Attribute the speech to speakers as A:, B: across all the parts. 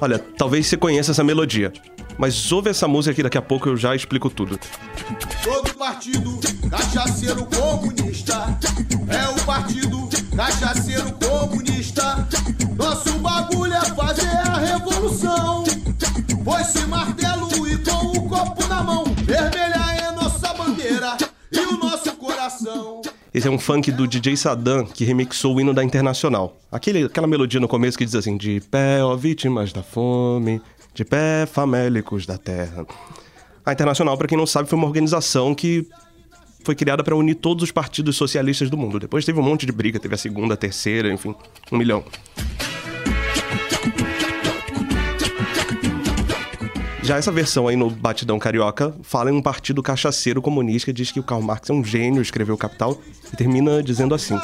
A: Olha, talvez você conheça essa melodia. Mas ouve essa música aqui, daqui a pouco eu já explico tudo.
B: Todo partido cachaceiro comunista é o partido cachaceiro comunista. Nosso bagulho é fazer a revolução. Foi-se martelo e com o copo na mão. Vermelha é nossa bandeira e o nosso coração.
A: Esse é um funk do DJ Saddam que remixou o hino da Internacional. Aquele, aquela melodia no começo que diz assim: De pé, ó vítimas da fome, de pé, famélicos da terra. A Internacional, para quem não sabe, foi uma organização que foi criada para unir todos os partidos socialistas do mundo. Depois teve um monte de briga, teve a segunda, a terceira, enfim, um milhão. Já essa versão aí no Batidão Carioca fala em um partido cachaceiro comunista que diz que o Karl Marx é um gênio, escreveu Capital, e termina dizendo assim.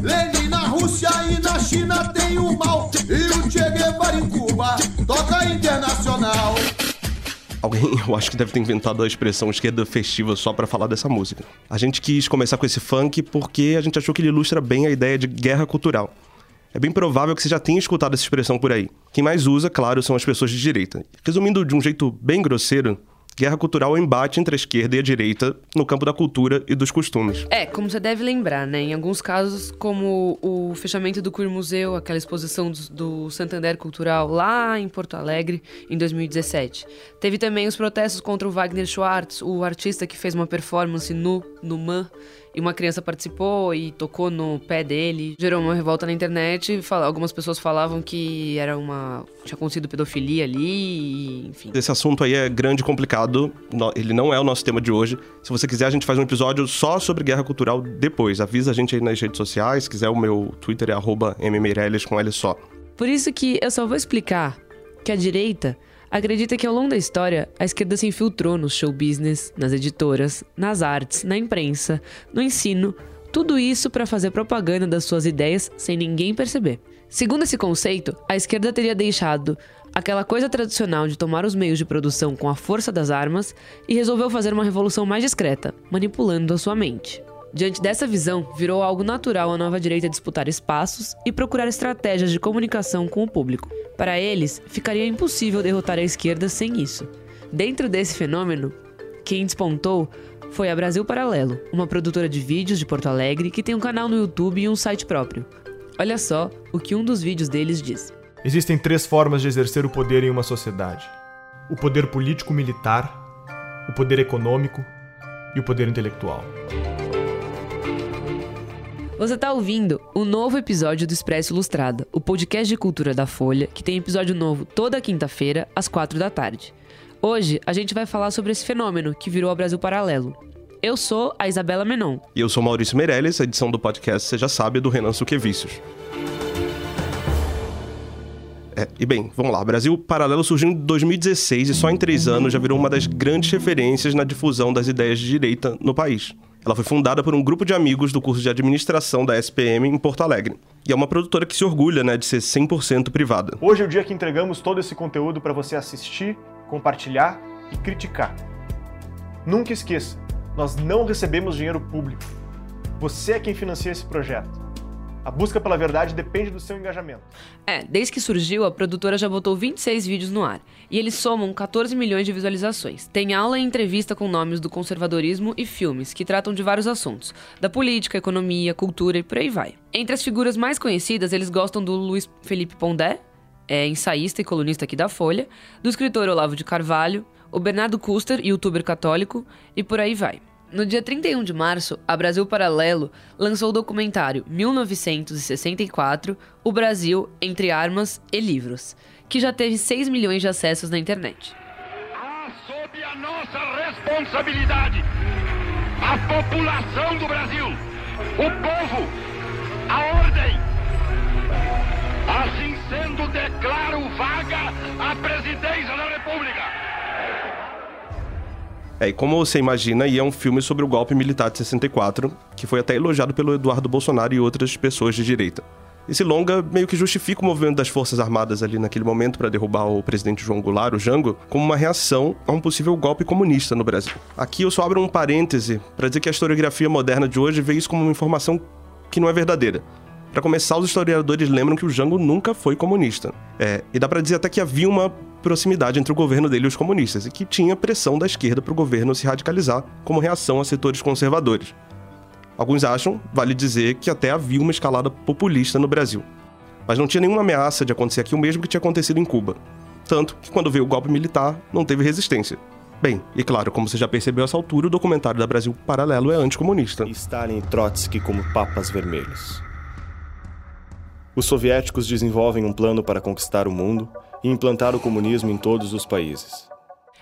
B: Lenin na Rússia e na China tem o mal. E o Che Guevara em Cuba toca internacional.
A: Alguém, eu acho que deve ter inventado a expressão esquerda festiva só para falar dessa música. A gente quis começar com esse funk porque a gente achou que ele ilustra bem a ideia de guerra cultural. É bem provável que você já tenha escutado essa expressão por aí. Quem mais usa, claro, são as pessoas de direita. Resumindo de um jeito bem grosseiro, guerra cultural é embate entre a esquerda e a direita no campo da cultura e dos costumes.
C: É, como você deve lembrar, né? Em alguns casos, como o fechamento do Queer Museu, aquela exposição do, do Santander Cultural lá em Porto Alegre, em 2017. Teve também os protestos contra o Wagner Schwartz, o artista que fez uma performance nu no MAN e uma criança participou e tocou no pé dele. Gerou uma revolta na internet. Algumas pessoas falavam que era uma. tinha acontecido pedofilia ali, e, enfim.
A: Esse assunto aí é grande e complicado. Ele não é o nosso tema de hoje. Se você quiser, a gente faz um episódio só sobre guerra cultural depois. Avisa a gente aí nas redes sociais. Se quiser, o meu Twitter é mmeireles com L só.
C: Por isso que eu só vou explicar que a direita acredita que ao longo da história a esquerda se infiltrou no show business, nas editoras, nas artes, na imprensa, no ensino, tudo isso para fazer propaganda das suas ideias sem ninguém perceber. Segundo esse conceito, a esquerda teria deixado aquela coisa tradicional de tomar os meios de produção com a força das armas e resolveu fazer uma revolução mais discreta, manipulando a sua mente. Diante dessa visão, virou algo natural a nova direita disputar espaços e procurar estratégias de comunicação com o público. Para eles, ficaria impossível derrotar a esquerda sem isso. Dentro desse fenômeno, quem despontou foi a Brasil Paralelo, uma produtora de vídeos de Porto Alegre que tem um canal no YouTube e um site próprio. Olha só o que um dos vídeos deles diz.
D: Existem três formas de exercer o poder em uma sociedade: o poder político-militar, o poder econômico e o poder intelectual.
C: Você está ouvindo o novo episódio do Expresso Ilustrada, o podcast de cultura da Folha, que tem episódio novo toda quinta-feira, às quatro da tarde. Hoje a gente vai falar sobre esse fenômeno que virou o Brasil Paralelo. Eu sou a Isabela Menon.
A: E eu sou Maurício Meirelles, a edição do podcast Você Já Sabe, do Renan Suquevicius. É, e bem, vamos lá. Brasil Paralelo surgiu em 2016 e só em três anos já virou uma das grandes referências na difusão das ideias de direita no país. Ela foi fundada por um grupo de amigos do curso de administração da SPM em Porto Alegre. E é uma produtora que se orgulha né, de ser 100% privada.
D: Hoje é o dia que entregamos todo esse conteúdo para você assistir, compartilhar e criticar. Nunca esqueça, nós não recebemos dinheiro público. Você é quem financia esse projeto. A busca pela verdade depende do seu engajamento.
C: É, desde que surgiu, a produtora já botou 26 vídeos no ar. E eles somam 14 milhões de visualizações. Tem aula e entrevista com nomes do conservadorismo e filmes, que tratam de vários assuntos: da política, economia, cultura e por aí vai. Entre as figuras mais conhecidas, eles gostam do Luiz Felipe Pondé, é ensaísta e colunista aqui da Folha, do escritor Olavo de Carvalho, o Bernardo Custer, youtuber católico, e por aí vai. No dia 31 de março, a Brasil Paralelo lançou o documentário 1964 O Brasil entre Armas e Livros, que já teve 6 milhões de acessos na internet.
E: Sob a nossa responsabilidade, a população do Brasil, o povo, a ordem. Assim sendo, declaro vaga a presidência da República.
A: É, e como você imagina, e é um filme sobre o golpe militar de 64, que foi até elogiado pelo Eduardo Bolsonaro e outras pessoas de direita. Esse longa meio que justifica o movimento das Forças Armadas ali naquele momento para derrubar o presidente João Goulart, o Jango, como uma reação a um possível golpe comunista no Brasil. Aqui eu só abro um parêntese para dizer que a historiografia moderna de hoje vê isso como uma informação que não é verdadeira. Para começar, os historiadores lembram que o Jango nunca foi comunista. É, e dá para dizer até que havia uma proximidade entre o governo dele e os comunistas, e que tinha pressão da esquerda para o governo se radicalizar como reação a setores conservadores. Alguns acham, vale dizer, que até havia uma escalada populista no Brasil. Mas não tinha nenhuma ameaça de acontecer aqui o mesmo que tinha acontecido em Cuba. Tanto que quando veio o golpe militar, não teve resistência. Bem, e claro, como você já percebeu a essa altura, o documentário da Brasil Paralelo é anticomunista.
F: Stalin e Trotsky como papas vermelhos. Os soviéticos desenvolvem um plano para conquistar o mundo e implantar o comunismo em todos os países.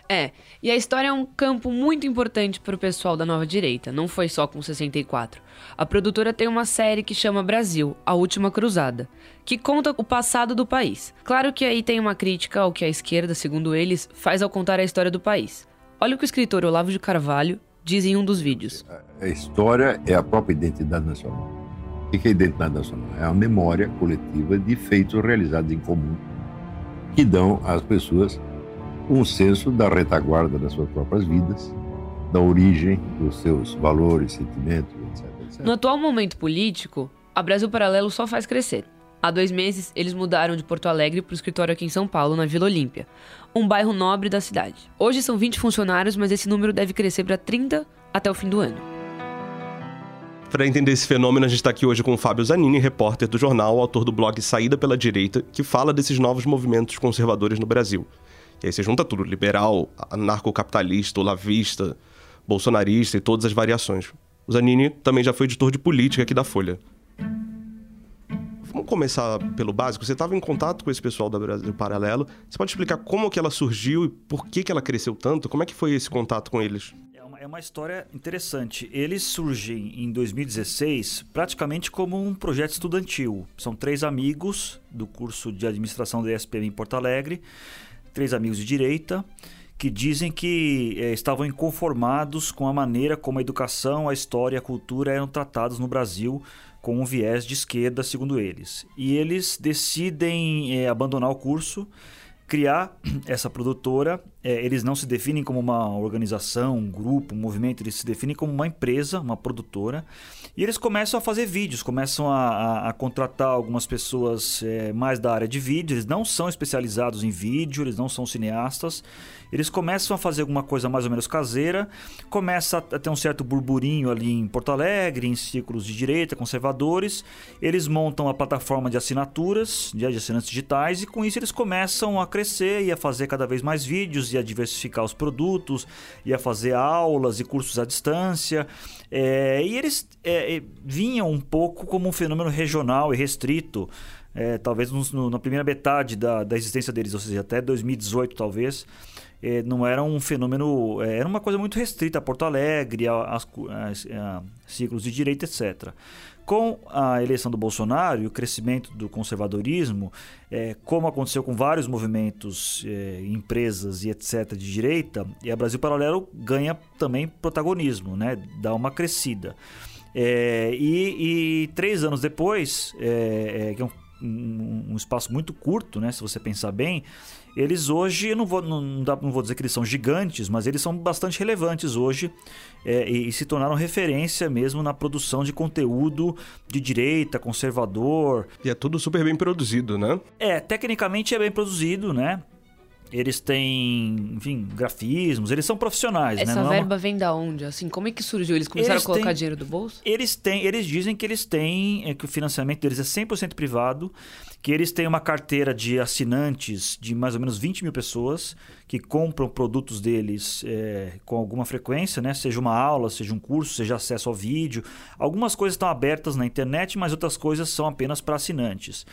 C: É, e a história é um campo muito importante para o pessoal da nova direita, não foi só com 64. A produtora tem uma série que chama Brasil, A Última Cruzada, que conta o passado do país. Claro que aí tem uma crítica ao que a esquerda, segundo eles, faz ao contar a história do país. Olha o que o escritor Olavo de Carvalho diz em um dos vídeos.
G: A história é a própria identidade nacional. O que é identidade nacional? É a memória coletiva de feitos realizados em comum que dão às pessoas um senso da retaguarda das suas próprias vidas, da origem dos seus valores, sentimentos, etc. etc.
C: No atual momento político, a Brasil Paralelo só faz crescer. Há dois meses, eles mudaram de Porto Alegre para o escritório aqui em São Paulo, na Vila Olímpia, um bairro nobre da cidade. Hoje são 20 funcionários, mas esse número deve crescer para 30 até o fim do ano.
A: Para entender esse fenômeno, a gente está aqui hoje com o Fábio Zanini, repórter do jornal, autor do blog Saída pela Direita, que fala desses novos movimentos conservadores no Brasil. E aí você junta tudo: liberal, anarcocapitalista, olavista, bolsonarista e todas as variações. O Zanini também já foi editor de política aqui da Folha. Vamos começar pelo básico. Você estava em contato com esse pessoal da Brasil Paralelo. Você pode explicar como que ela surgiu e por que, que ela cresceu tanto? Como é que foi esse contato com eles?
H: É uma história interessante. Eles surgem em 2016 praticamente como um projeto estudantil. São três amigos do curso de administração da ESPM em Porto Alegre, três amigos de direita, que dizem que é, estavam inconformados com a maneira como a educação, a história e a cultura eram tratados no Brasil com um viés de esquerda, segundo eles. E eles decidem é, abandonar o curso criar essa produtora. É, eles não se definem como uma organização, um grupo, um movimento, eles se definem como uma empresa, uma produtora. E eles começam a fazer vídeos, começam a, a, a contratar algumas pessoas é, mais da área de vídeo. Eles não são especializados em vídeo, eles não são cineastas. Eles começam a fazer alguma coisa mais ou menos caseira, começa a ter um certo burburinho ali em Porto Alegre, em círculos de direita, conservadores. Eles montam a plataforma de assinaturas, de assinantes digitais, e com isso eles começam a crescer e a fazer cada vez mais vídeos, e a diversificar os produtos, e a fazer aulas e cursos à distância. É, e eles é, vinham um pouco como um fenômeno regional e restrito. É, talvez no, na primeira metade da, da existência deles, ou seja, até 2018 talvez, é, não era um fenômeno, é, era uma coisa muito restrita a Porto Alegre, a, a, a, ciclos de direita, etc. Com a eleição do Bolsonaro e o crescimento do conservadorismo, é, como aconteceu com vários movimentos, é, empresas e etc. de direita, e a Brasil Paralelo ganha também protagonismo, né? dá uma crescida. É, e, e, três anos depois, é, é, que é um, um, um, espaço muito curto, né, se você pensar bem, eles hoje, eu não vou, não, dá, não vou dizer que eles são gigantes, mas eles são bastante relevantes hoje é, e, e, se tornaram referência mesmo na produção de conteúdo de direita, conservador.
A: E é tudo super bem produzido, né?
H: É, tecnicamente é bem produzido, né? Eles têm, enfim, grafismos, eles são profissionais,
C: Essa
H: né?
C: Essa verba é uma... vem da onde? Assim, como é que surgiu? Eles começaram eles a colocar têm... dinheiro do bolso?
H: Eles têm, eles dizem que eles têm, é, que o financiamento deles é 100% privado, que eles têm uma carteira de assinantes de mais ou menos 20 mil pessoas que compram produtos deles é, com alguma frequência, né? Seja uma aula, seja um curso, seja acesso ao vídeo. Algumas coisas estão abertas na internet, mas outras coisas são apenas para assinantes.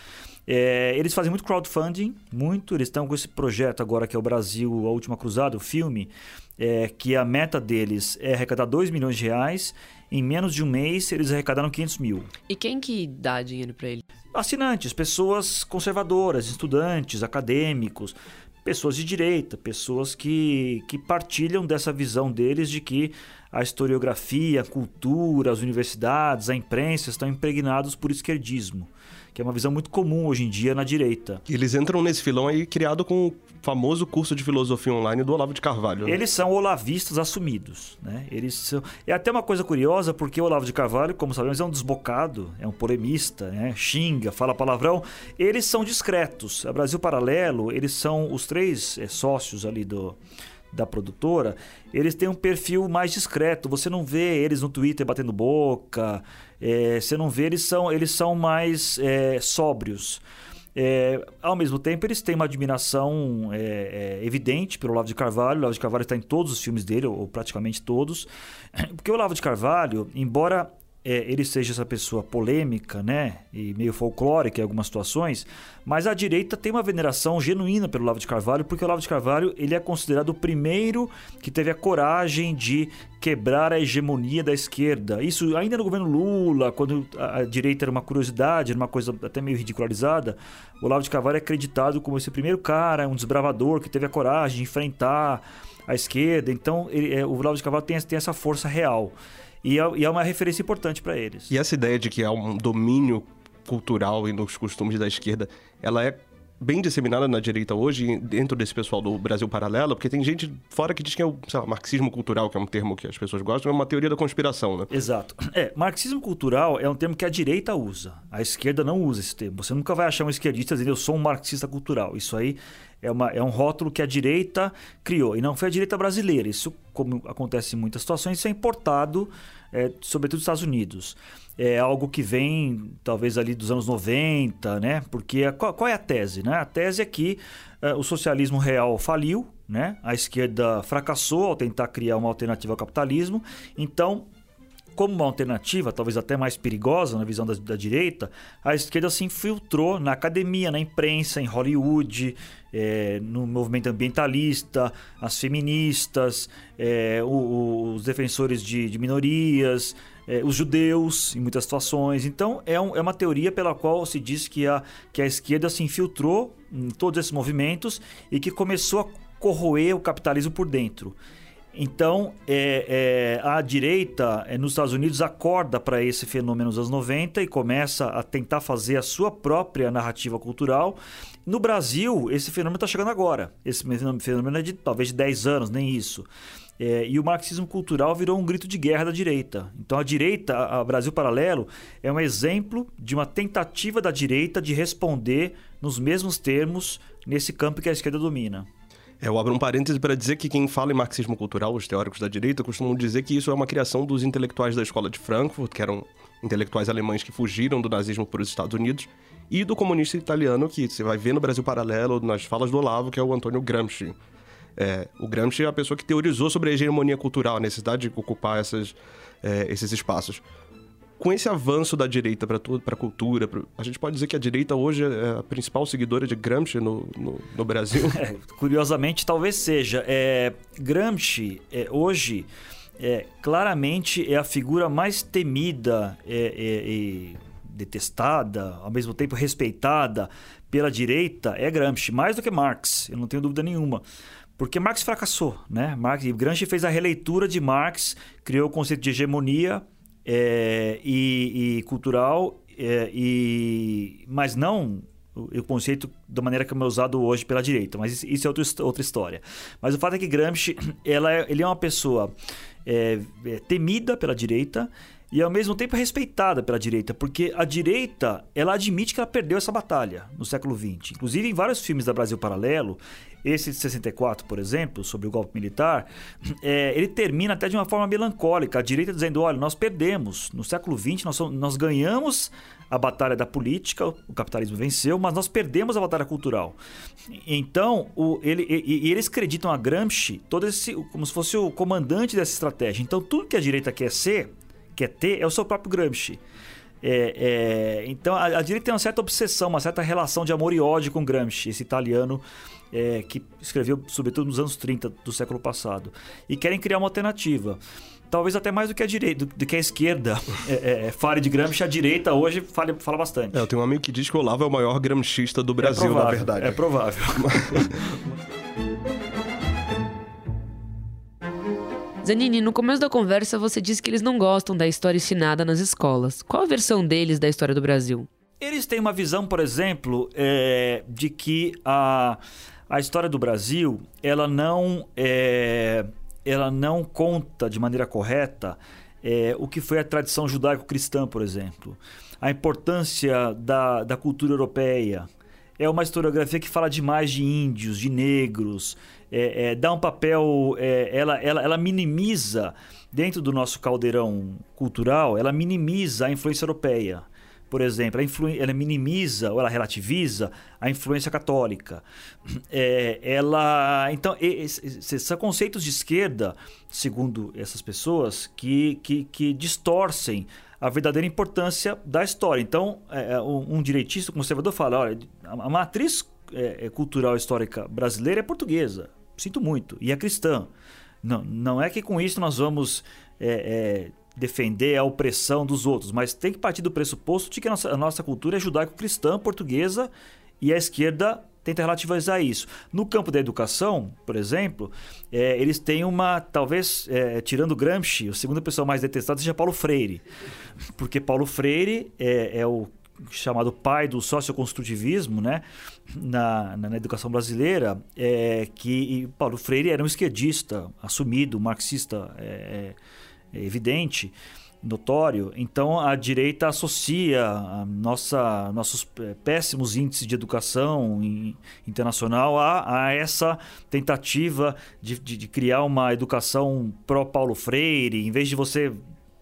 H: É, eles fazem muito crowdfunding, muito. Eles estão com esse projeto agora que é o Brasil, a Última Cruzada, o filme, é, que a meta deles é arrecadar 2 milhões de reais. Em menos de um mês, eles arrecadaram 500 mil.
C: E quem que dá dinheiro para eles?
H: Assinantes, pessoas conservadoras, estudantes, acadêmicos, pessoas de direita, pessoas que, que partilham dessa visão deles de que a historiografia, a cultura, as universidades, a imprensa estão impregnados por esquerdismo que é uma visão muito comum hoje em dia na direita.
A: Eles entram nesse filão aí criado com o famoso curso de filosofia online do Olavo de Carvalho. Né?
H: Eles são olavistas assumidos, né? Eles são... É até uma coisa curiosa, porque o Olavo de Carvalho, como sabemos, é um desbocado, é um polemista, né? xinga, fala palavrão. Eles são discretos. A Brasil Paralelo, eles são os três é, sócios ali do da produtora, eles têm um perfil mais discreto. Você não vê eles no Twitter batendo boca, é, você não vê, eles são, eles são mais é, sóbrios. É, ao mesmo tempo, eles têm uma admiração é, é, evidente pelo Olavo de Carvalho. O Olavo de Carvalho está em todos os filmes dele, ou praticamente todos. Porque o Olavo de Carvalho, embora é, ele seja essa pessoa polêmica, né, e meio folclórica em algumas situações, mas a direita tem uma veneração genuína pelo Olavo de Carvalho, porque o Olavo de Carvalho ele é considerado o primeiro que teve a coragem de quebrar a hegemonia da esquerda. Isso ainda no governo Lula, quando a, direita era uma curiosidade, era uma coisa até meio ridicularizada, o Olavo de Carvalho é acreditado como esse primeiro cara, um desbravador que teve a coragem de enfrentar a esquerda. Então, ele, é, o Olavo de Carvalho tem, tem essa força real. E é, e é uma referência importante para eles.
A: E essa ideia de que há um domínio cultural e nos costumes da esquerda, ela é bem disseminada na direita hoje, dentro desse pessoal do Brasil Paralelo, porque tem gente fora que diz que é o lá, marxismo cultural, que é um termo que as pessoas gostam, é uma teoria da conspiração, né?
H: Exato. É, marxismo cultural é um termo que a direita usa. A esquerda não usa esse termo. Você nunca vai achar um esquerdista dizendo eu sou um marxista cultural. Isso aí é, uma, é um rótulo que a direita criou. E não foi a direita brasileira. Isso, como acontece em muitas situações, isso é importado, é, sobretudo dos Estados Unidos é algo que vem talvez ali dos anos 90, né? Porque a, qual, qual, é a tese, né? A tese é que uh, o socialismo real faliu, né? A esquerda fracassou ao tentar criar uma alternativa ao capitalismo. Então, como uma alternativa, talvez até mais perigosa na visão da, da, direita, a esquerda se infiltrou na academia, na imprensa, em Hollywood, é, no movimento ambientalista, as feministas, é, o, o, os defensores de, de minorias, é, os judeus, em muitas situações. Então, é, um, é, uma teoria pela qual se diz que a, que a esquerda se infiltrou em todos esses movimentos e que começou a corroer o capitalismo por dentro. Então, é, é, a direita é, nos Estados Unidos acorda para esse fenômeno nos anos 90 e começa a tentar fazer a sua própria narrativa cultural. No Brasil, esse fenômeno está chegando agora. Esse fenômeno é de talvez de 10 anos, nem isso. É, e o marxismo cultural virou um grito de guerra da direita. Então, a direita, a Brasil Paralelo, é um exemplo de uma tentativa da direita de responder nos mesmos termos nesse campo que a esquerda domina.
A: É, eu abro um parêntese para dizer que quem fala em marxismo cultural, os teóricos da direita, costumam dizer que isso é uma criação dos intelectuais da escola de Frankfurt, que eram intelectuais alemães que fugiram do nazismo para os Estados Unidos, e do comunista italiano, que você vai ver no Brasil Paralelo, nas falas do Olavo, que é o Antônio Gramsci. É, o Gramsci é a pessoa que teorizou sobre a hegemonia cultural, a necessidade de ocupar essas, é, esses espaços com esse avanço da direita para a cultura, pra, a gente pode dizer que a direita hoje é a principal seguidora de Gramsci no, no, no Brasil?
H: É, curiosamente, talvez seja. É, Gramsci, é, hoje, é, claramente é a figura mais temida e detestada, ao mesmo tempo respeitada pela direita, é Gramsci, mais do que Marx, eu não tenho dúvida nenhuma. Porque Marx fracassou, né? Marx, Gramsci fez a releitura de Marx, criou o conceito de hegemonia é, e, e, cultural, é, e, mas não o conceito da maneira como é usado hoje pela direita. Mas isso é outra história. Mas o fato é que Gramsci ela é, ele é uma pessoa é, é, temida pela direita e ao mesmo tempo respeitada pela direita, porque a direita ela admite que ela perdeu essa batalha no século XX. Inclusive em vários filmes da Brasil Paralelo, esse de 64, por exemplo, sobre o golpe militar, é, ele termina até de uma forma melancólica. A direita dizendo: olha, nós perdemos. No século XX, nós, nós ganhamos a batalha da política, o capitalismo venceu, mas nós perdemos a batalha cultural. Então, o, ele, e, e eles acreditam a Gramsci todo esse, como se fosse o comandante dessa estratégia. Então, tudo que a direita quer ser, quer ter, é o seu próprio Gramsci. É, é, então a, a, direita tem uma certa obsessão, uma certa relação de amor e ódio com Gramsci, esse italiano é, que escreveu sobretudo nos anos 30 do século passado. E querem criar uma alternativa. Talvez até mais do que a direita, do, do que a esquerda é, é, é, fale de Gramsci, a direita hoje fala, fala bastante.
A: É, eu tenho um amigo que diz que o Olavo é o maior gramscista do Brasil,
H: provável,
A: na verdade.
H: É provável.
C: Zanini, no começo da conversa você disse que eles não gostam da história ensinada nas escolas. Qual a versão deles da história do Brasil?
H: Eles têm uma visão, por exemplo, é, de que a, a história do Brasil ela não, é, ela não conta de maneira correta é, o que foi a tradição judaico-cristã, por exemplo. A importância da, da cultura europeia. É uma historiografia que fala demais de índios, de negros, é, é, dá um papel. É, ela, ela, ela minimiza, dentro do nosso caldeirão cultural, ela minimiza a influência europeia por exemplo, ela, minimiza ou ela relativiza a influência católica. É, ela, então, esses são conceitos de esquerda, segundo essas pessoas, que, que, que distorcem a verdadeira importância da história. Então, é, é um, direitista conservador fala: olha, a matriz é, cultural histórica brasileira é portuguesa. Sinto muito. E é cristã. Não, não é que com isso nós vamos é, é, defender a opressão dos outros, mas tem que partir do pressuposto de que a nossa, a nossa cultura é judaico-cristã, portuguesa, e a esquerda tenta relativizar isso. No campo da educação, por exemplo, é, eles têm uma, talvez, é, tirando Gramsci, o segundo pessoa mais detestada seja Paulo Freire. Porque Paulo Freire é, é o chamado pai do socioconstrutivismo, né, na, na, na educação brasileira, é, que Paulo Freire era um esquerdista assumido, marxista é, é evidente, notório. Então a direita associa a nossa, nossos péssimos índices de educação internacional a, a essa tentativa de, de, de criar uma educação pró-Paulo Freire, em vez de você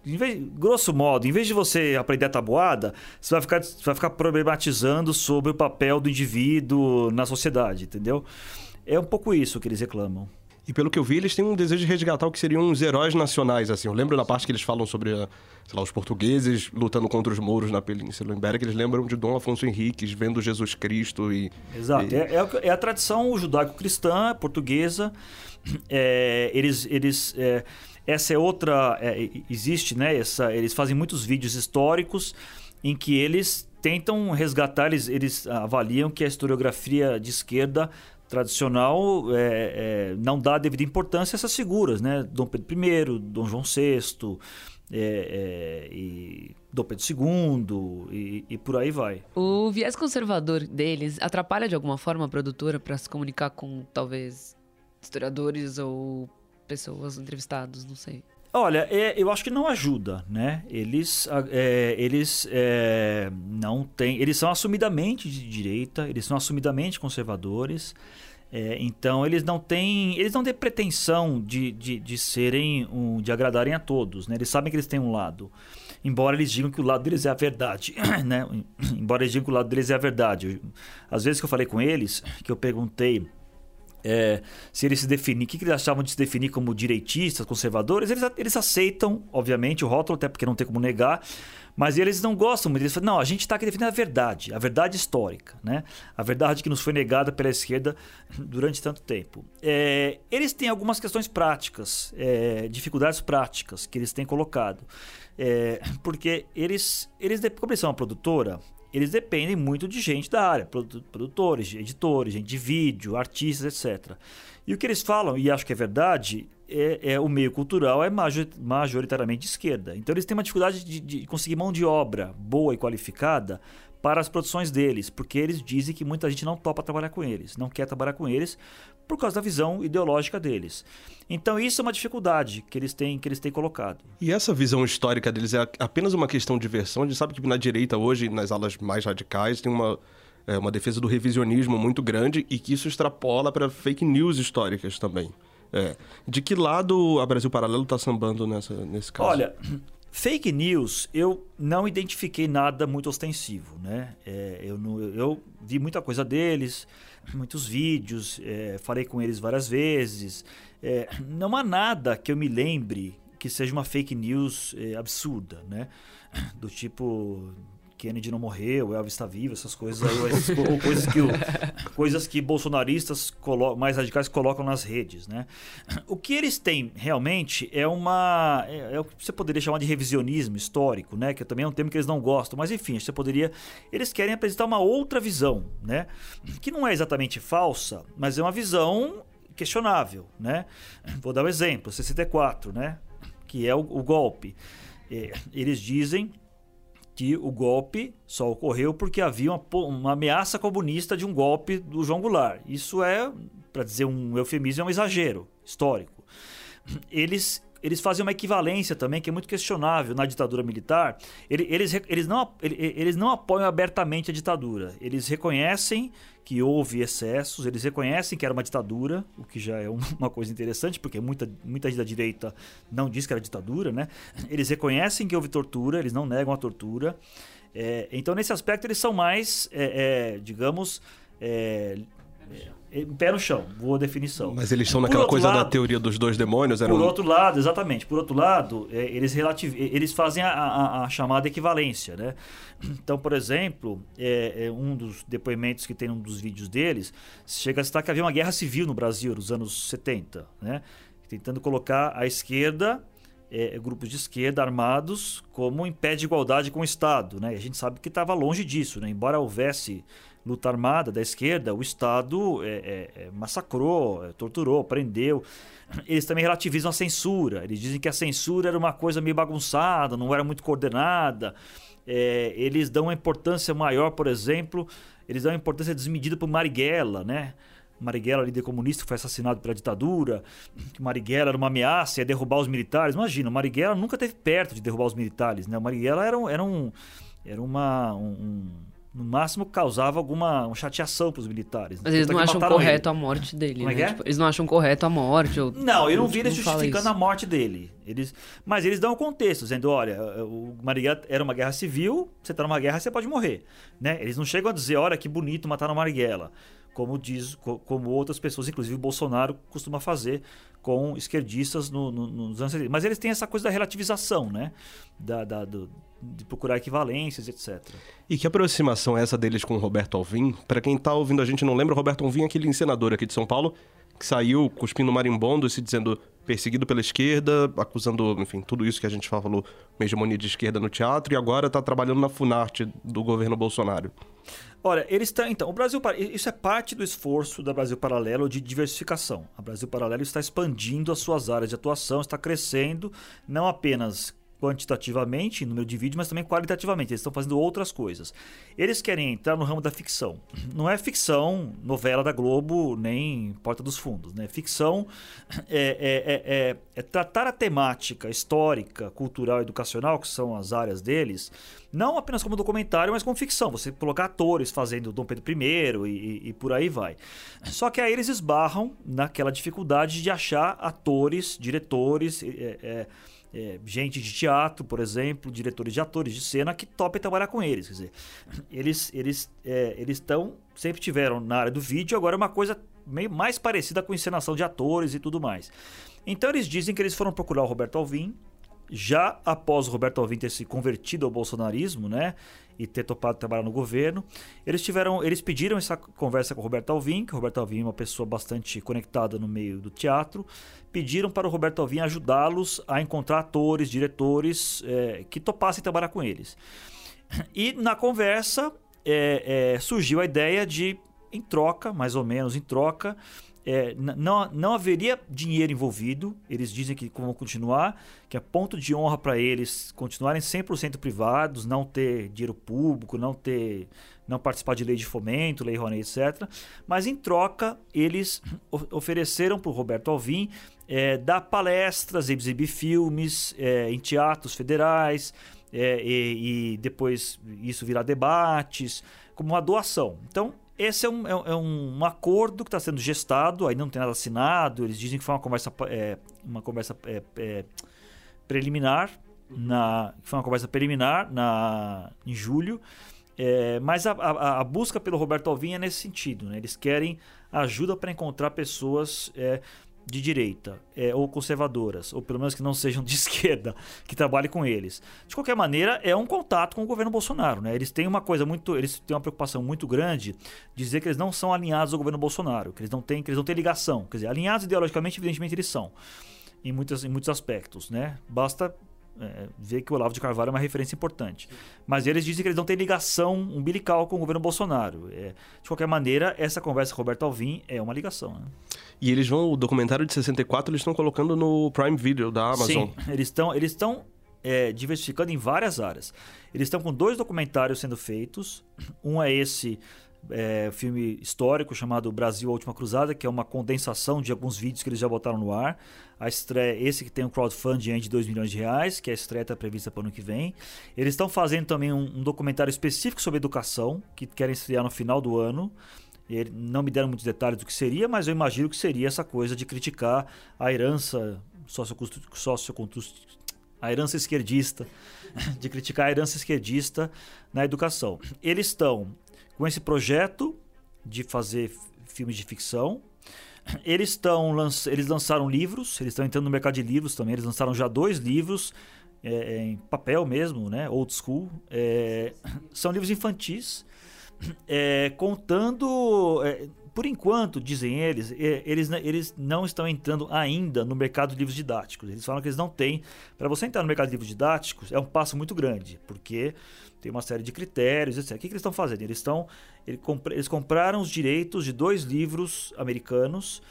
H: vez, grosso modo, em vez de você aprender a tabuada, você vai, ficar, vai ficar problematizando sobre o papel do indivíduo na sociedade, entendeu? É um pouco isso que eles reclamam.
A: E pelo que eu vi, eles têm um desejo de resgatar o que seriam os heróis nacionais, assim. Eu lembro na parte que eles falam sobre, sei lá, os portugueses lutando contra os mouros na Península Ibérica, eles lembram de Dom Afonso Henriques vendo Jesus Cristo e...
H: Exato.
A: E...
H: É, é, é, a tradição judaico-cristã, portuguesa. É, eles... eles é, essa é outra. É, existe, né? Essa, eles fazem muitos vídeos históricos em que eles tentam resgatar, eles, eles avaliam que a historiografia de esquerda tradicional é, é, não dá devida importância a essas figuras, né? Dom Pedro I, Dom João VI, é, é, e Dom Pedro II e, e, por aí vai.
C: O viés conservador deles atrapalha de alguma forma a produtora para se comunicar com talvez historiadores ou pessoas entrevistados, não sei.
H: Olha, é, eu acho que não ajuda, né? Eles, é, eles é, não têm, eles são assumidamente de direita, eles são assumidamente conservadores. É, então eles não têm, eles não têm pretensão de, de, de serem, um, de agradarem a todos, né? Eles sabem que eles têm um lado, embora eles digam que o lado deles é a verdade, né? Embora eles digam que o lado deles é a verdade. Às vezes que eu falei com eles, que eu perguntei é, se eles se definir, o que, que, eles achavam de se definir como direitistas, conservadores, eles, eles aceitam, obviamente, o rótulo, até porque não tem como negar, mas eles não gostam muito. Eles falam, não, a gente está aqui defendendo a verdade, a verdade histórica, né? a verdade que nos foi negada pela esquerda durante tanto tempo. É, eles têm algumas questões práticas, é, dificuldades práticas que eles têm colocado. É, porque eles, eles, como eles são uma produtora, eles dependem muito de gente da área, produtores, editores, gente de vídeo, artistas, etc. E o que eles falam, e acho que é verdade, é, é o meio cultural é majoritariamente de esquerda. Então eles têm uma dificuldade de, de conseguir mão de obra boa e qualificada para as produções deles, porque eles dizem que muita gente não topa trabalhar com eles, não quer trabalhar com eles por causa da visão ideológica deles. Então isso é uma dificuldade que eles têm que eles têm colocado.
A: E essa visão histórica deles é apenas uma questão de versão. A gente sabe que na direita hoje, nas alas mais radicais, tem uma é, uma defesa do revisionismo muito grande e que isso extrapola para fake news históricas também. É. De que lado a Brasil Paralelo está sambando nessa, nesse caso?
H: Olha, Fake news, eu não identifiquei nada muito ostensivo, né? É, eu, não, eu vi muita coisa deles, muitos vídeos, é, falei com eles várias vezes. É, não há nada que eu me lembre que seja uma fake news é, absurda, né? Do tipo Kennedy não morreu, Elvis está vivo, essas coisas aí, essas coisas que, o, coisas que bolsonaristas mais radicais colocam nas redes, né? O que eles têm realmente é uma é, é, o que você poderia chamar de revisionismo histórico, né? Que também é um termo que eles não gostam, mas enfim, você poderia eles querem apresentar uma outra visão, né? Que não é exatamente falsa, mas é uma visão questionável, né? Vou dar um exemplo, 64, né? Que é o, o golpe. É, eles dizem que o golpe só ocorreu porque havia uma, uma ameaça comunista de um golpe do João Goulart. Isso é, para dizer um eufemismo, é um exagero histórico. Eles eles fazem uma equivalência também que é muito questionável na ditadura militar. Eles, eles, não, eles não apoiam abertamente a ditadura. Eles reconhecem que houve excessos, eles reconhecem que era uma ditadura, o que já é uma coisa interessante, porque muita, muita gente da direita não diz que era ditadura, né? Eles reconhecem que houve tortura, eles não negam a tortura. É, então, nesse aspecto, eles são mais, é, é, digamos, é, é, pé no chão, boa definição.
A: Mas eles estão naquela coisa lado, da teoria dos dois demônios?
H: Eram... Por outro lado, exatamente. Por outro lado, é, eles, relativ... eles fazem a, a, a, chamada equivalência. Né? Então, por exemplo, é, é, um dos depoimentos que tem um dos vídeos deles chega a citar que havia uma guerra civil no Brasil nos anos 70, né? tentando colocar a esquerda é, grupos de esquerda armados como em pé de igualdade com o Estado. Né? E a gente sabe que estava longe disso. Né? Embora houvesse luta armada da esquerda, o Estado é, é, é massacrou, é, torturou, prendeu. Eles também relativizam a censura. Eles dizem que a censura era uma coisa meio bagunçada, não era muito coordenada. É, eles dão uma importância maior, por exemplo, eles dão uma importância desmedida para Marighella, né? Marighella, líder comunista, foi assassinado pela ditadura, que Marighella era uma ameaça, ia derrubar os militares. Imagina, Marighella nunca esteve perto de derrubar os militares, né? Marighella era era um, era uma, um, no máximo causava alguma uma chateação para os militares.
C: Mas eles não acham correto ele. a morte dele,
H: é
C: né?
H: É?
C: Tipo, eles não acham correto a morte. Ou...
H: Não, eu não vi eles justificando a morte dele. Eles, mas eles dão o um contexto, dizendo, olha, o Marighella era uma guerra civil, você está numa guerra, você pode morrer. Né? Eles não chegam a dizer, olha que bonito matar o Marighella como diz, como outras pessoas, inclusive o Bolsonaro costuma fazer com esquerdistas no, no, nos anos 70. Mas eles têm essa coisa da relativização, né? Da, da do, de procurar equivalências, etc.
A: E que aproximação é essa deles com o Roberto Alvim? Para quem está ouvindo a gente não lembra, o Roberto Alvim é aquele encenador aqui de São Paulo que saiu cuspindo marimbondo, se dizendo perseguido pela esquerda, acusando, enfim, tudo isso que a gente falou, uma hegemonia de esquerda no teatro, e agora está trabalhando na Funarte do governo Bolsonaro.
H: Olha, eles estão. Então, o Brasil. Isso é parte do esforço da Brasil Paralelo de diversificação. A Brasil Paralelo está expandindo as suas áreas de atuação, está crescendo, não apenas quantitativamente, número de vídeos, mas também qualitativamente. Eles estão fazendo outras coisas. Eles querem entrar no ramo da ficção. Não é ficção, novela da Globo, nem Porta dos Fundos. Né? Ficção é, é, é, é, é tratar a temática histórica, cultural educacional, que são as áreas deles, não apenas como documentário, mas como ficção. Você colocar atores fazendo Dom Pedro I e, e, por aí vai. Só que aí eles esbarram naquela dificuldade de achar atores, diretores. É, é, gente de teatro, por exemplo, diretores de atores de cena que topem trabalhar com eles. Quer dizer, eles eles é, eles estão sempre tiveram na área do vídeo, agora é uma coisa meio mais parecida com encenação de atores e tudo mais. Então eles dizem que eles foram procurar o Roberto Alvim já após Roberto Alvim ter se convertido ao bolsonarismo, né, e ter topado trabalhar no governo, eles tiveram, eles pediram essa conversa com o Roberto Alvim, que o Roberto Alvim é uma pessoa bastante conectada no meio do teatro, pediram para o Roberto Alvim ajudá-los a encontrar atores, diretores é, que topassem trabalhar com eles. E na conversa é, é, surgiu a ideia de, em troca, mais ou menos em troca, é, não, não haveria dinheiro envolvido. Eles dizem que vão continuar, que é ponto de honra para eles continuarem 100% privados, não ter dinheiro público, não ter não participar de lei de fomento, lei Rouanet, etc. Mas em troca, eles ofereceram para o Roberto Alvim é, dar palestras, exibir filmes é, em teatros federais é, e, e depois isso virar debates, como uma doação. Então, esse é um, é, é um acordo que está sendo gestado, ainda não tem nada assinado. Eles dizem que foi uma conversa, é, uma conversa é, é, preliminar, na, foi uma conversa preliminar na, em julho. É, mas a, a, a, busca pelo Roberto Alvim é nesse sentido. Né? Eles querem ajuda para encontrar pessoas é, de direita é, ou conservadoras, ou pelo menos que não sejam de esquerda, que trabalhem com eles. De qualquer maneira, é um contato com o governo Bolsonaro. Né? Eles têm uma coisa muito. Eles têm uma preocupação muito grande de dizer que eles não são alinhados ao governo Bolsonaro, que eles não têm, que eles não têm ligação. Quer dizer, alinhados ideologicamente, evidentemente, eles são. Em, muitas, em muitos aspectos. Né? Basta é, ver que o Olavo de Carvalho é uma referência importante. Mas eles dizem que eles não têm ligação umbilical com o governo Bolsonaro. É, de qualquer maneira, essa conversa com Roberto Alvim é uma ligação. Né?
A: E eles vão, o documentário de 64, eles estão colocando no Prime Video da Amazon.
H: Sim, eles estão eles estão é, diversificando em várias áreas. Eles estão com dois documentários sendo feitos. Um é esse é, filme histórico chamado Brasil a Última Cruzada, que é uma condensação de alguns vídeos que eles já botaram no ar. A estreia, esse que tem um crowdfunding de 2 milhões de reais, que a estreia está prevista para o ano que vem. Eles estão fazendo também um, um, documentário específico sobre educação, que querem estrear no final do ano. Ele, não me deram muitos detalhes do que seria, mas eu imagino que seria essa coisa de criticar a herança sociocultural, a herança esquerdista, de criticar a herança esquerdista na educação. Eles estão com esse projeto de fazer filmes de ficção. Eles estão eles lançaram livros, eles estão entrando no mercado de livros também. Eles lançaram já dois livros é, é em papel mesmo, né? Old school. É, são livros infantis, é, contando é, por enquanto, dizem eles, eles, eles não estão entrando ainda no mercado de livros didáticos. Eles falam que eles não têm. Para você entrar no mercado de livros didáticos, é um passo muito grande, porque tem uma série de critérios, etc. O que, que eles estão fazendo? Eles, estão, eles compraram os direitos de dois livros americanos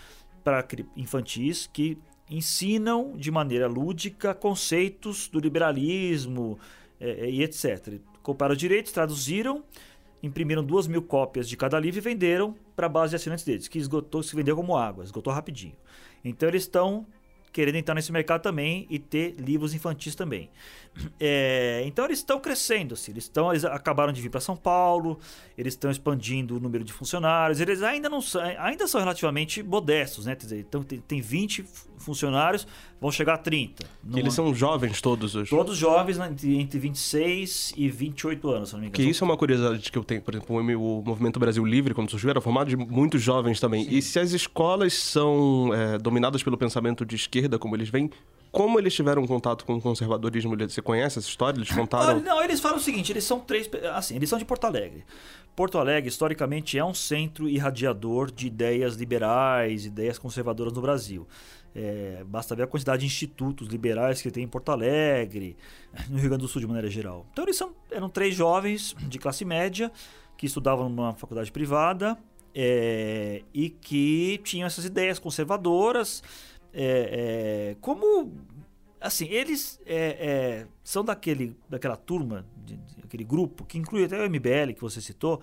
H: para infantis que ensinam de maneira lúdica conceitos do liberalismo é, e etc. Compraram os direitos, traduziram imprimiram duas mil cópias de cada livro e venderam para a base de assinantes deles, que esgotou, se vendeu como água, esgotou rapidinho. Então eles estão querendo entrar nesse mercado também e ter livros infantis também. É, então eles estão crescendo, assim, eles, estão, eles acabaram de vir para São Paulo, eles estão expandindo o número de funcionários, eles ainda não são, ainda são relativamente modestos, né? Então tem, tem 20 funcionários, vão chegar a 30.
A: Que eles são jovens todos hoje.
H: Todos jovens né, entre 26 e 28 anos, se não me engano.
A: Que isso é uma curiosidade que eu tenho, por exemplo, o Movimento Brasil Livre, quando surgiu, era formado de muitos jovens também. Sim. E se as escolas são é, dominadas pelo pensamento de esquerda, como eles vêm, como eles tiveram contato com o conservadorismo? Você conhece essa história? Eles contaram?
H: Não, eles falam o seguinte: eles são três. Assim, eles são de Porto Alegre. Porto Alegre, historicamente, é um centro irradiador de ideias liberais, ideias conservadoras no Brasil. É, basta ver a quantidade de institutos liberais que tem em Porto Alegre, no Rio Grande do Sul, de maneira geral. Então, eles são, eram três jovens de classe média que estudavam numa faculdade privada é, e que tinham essas ideias conservadoras é, é, como assim eles é, é, são daquele daquela turma de, de, aquele grupo que inclui até o MBL que você citou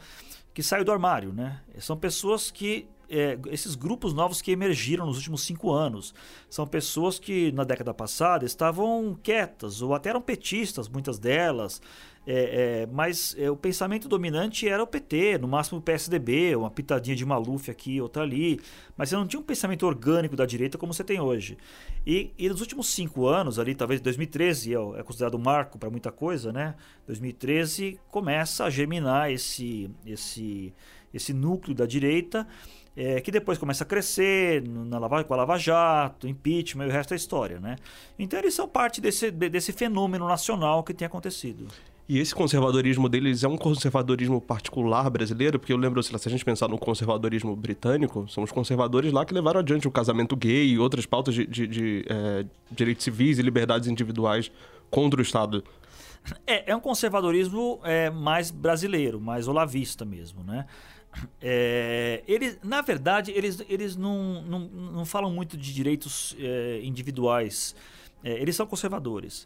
H: que saiu do armário né são pessoas que é, esses grupos novos que emergiram nos últimos cinco anos são pessoas que na década passada estavam quietas ou até eram petistas muitas delas é, é, mas é, o pensamento dominante era o PT, no máximo o PSDB, uma pitadinha de Maluf aqui, outra ali. Mas você não tinha um pensamento orgânico da direita como você tem hoje. E, e nos últimos cinco anos, ali, talvez 2013 é, é considerado um marco para muita coisa, né? 2013 começa a germinar esse, esse, esse núcleo da direita. É, que depois começa a crescer na Lava, com a Lava Jato, impeachment e o resto é história, né? Então eles são parte desse, desse fenômeno nacional que tem acontecido.
A: E esse conservadorismo deles é um conservadorismo particular brasileiro, porque eu lembro, se a gente pensar no conservadorismo britânico, são os conservadores lá que levaram adiante o casamento gay e outras pautas de, de, de é, direitos civis e liberdades individuais contra o Estado.
H: É, é um conservadorismo é, mais brasileiro, mais olavista mesmo, né? É, eles, na verdade, eles, eles não, não, não falam muito de direitos é, individuais. É, eles são conservadores.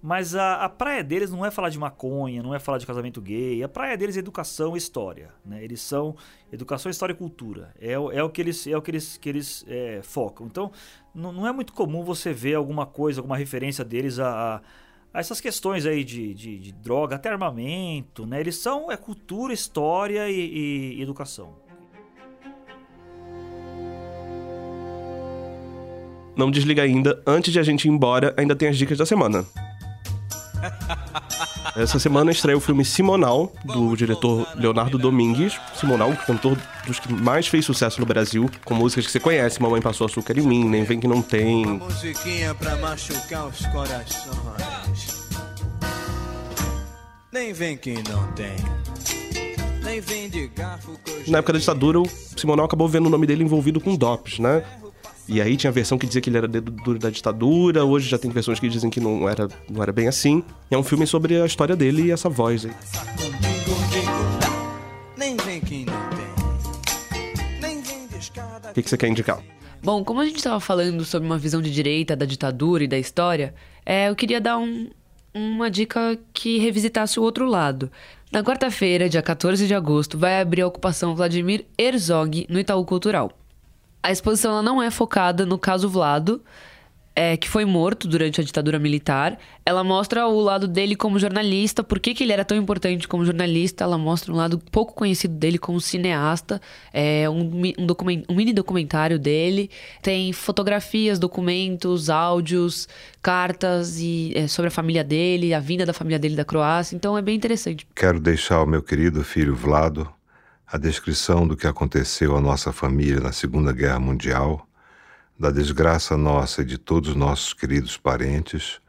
H: Mas a, a praia deles não é falar de maconha, não é falar de casamento gay. A praia deles é educação e história. Né? Eles são educação, história e cultura. É, é o que eles, é o que eles, que eles é, focam. Então, não é muito comum você ver alguma coisa, alguma referência deles a, a essas questões aí de, de, de, droga, até armamento, né? Eles são é cultura, história e, e educação.
A: Não desliga ainda, antes de a gente ir embora, ainda tem as dicas da semana. Essa semana estreia o filme Simonal, do diretor Leonardo Domingues. Simonal, cantor dos que mais fez sucesso no Brasil, com músicas que você conhece, Mamãe Passou Açúcar em Mim, Nem Vem Que Não Tem. Uma musiquinha pra machucar os corações. Nem vem que não tem. Na época da ditadura, o Simonal acabou vendo o nome dele envolvido com DOPS, né? E aí tinha a versão que dizia que ele era dedo duro da ditadura, hoje já tem versões que dizem que não era, não era bem assim. E é um filme sobre a história dele e essa voz aí. O que, que você quer indicar?
C: Bom, como a gente estava falando sobre uma visão de direita da ditadura e da história, é, eu queria dar um, uma dica que revisitasse o outro lado. Na quarta-feira, dia 14 de agosto, vai abrir a ocupação Vladimir Herzog no Itaú Cultural. A exposição ela não é focada no caso Vlado, é, que foi morto durante a ditadura militar. Ela mostra o lado dele como jornalista, por que, que ele era tão importante como jornalista. Ela mostra um lado pouco conhecido dele como cineasta, é, um, um, document, um mini documentário dele. Tem fotografias, documentos, áudios, cartas e, é, sobre a família dele, a vinda da família dele da Croácia. Então é bem interessante.
I: Quero deixar ao meu querido filho Vlado a descrição do que aconteceu à nossa família na Segunda Guerra Mundial da desgraça nossa e de todos nossos queridos parentes,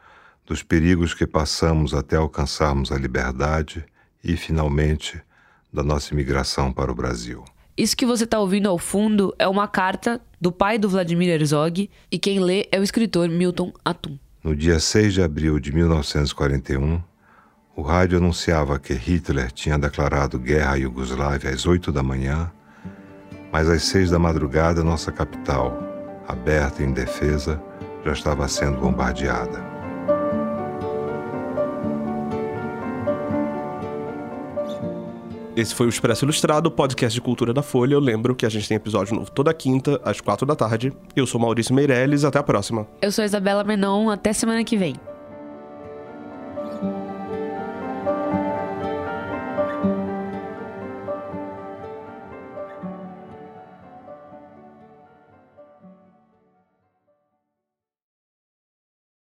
I: dos perigos que passamos até alcançarmos a liberdade e, finalmente, da nossa imigração para o Brasil.
C: Isso que você está ouvindo ao fundo é uma carta do pai do Vladimir Herzog e quem lê é o escritor Milton Atum.
I: No dia 6 de abril de 1941, o rádio anunciava que Hitler tinha declarado guerra à Iugoslávia às 8 da manhã, mas às 6 da madrugada, nossa capital, aberta em defesa, já estava sendo bombardeada.
A: Esse foi o Expresso Ilustrado, podcast de cultura da Folha. Eu lembro que a gente tem episódio novo toda quinta, às quatro da tarde. Eu sou Maurício Meirelles, até a próxima.
C: Eu sou Isabela Menon, até semana que vem.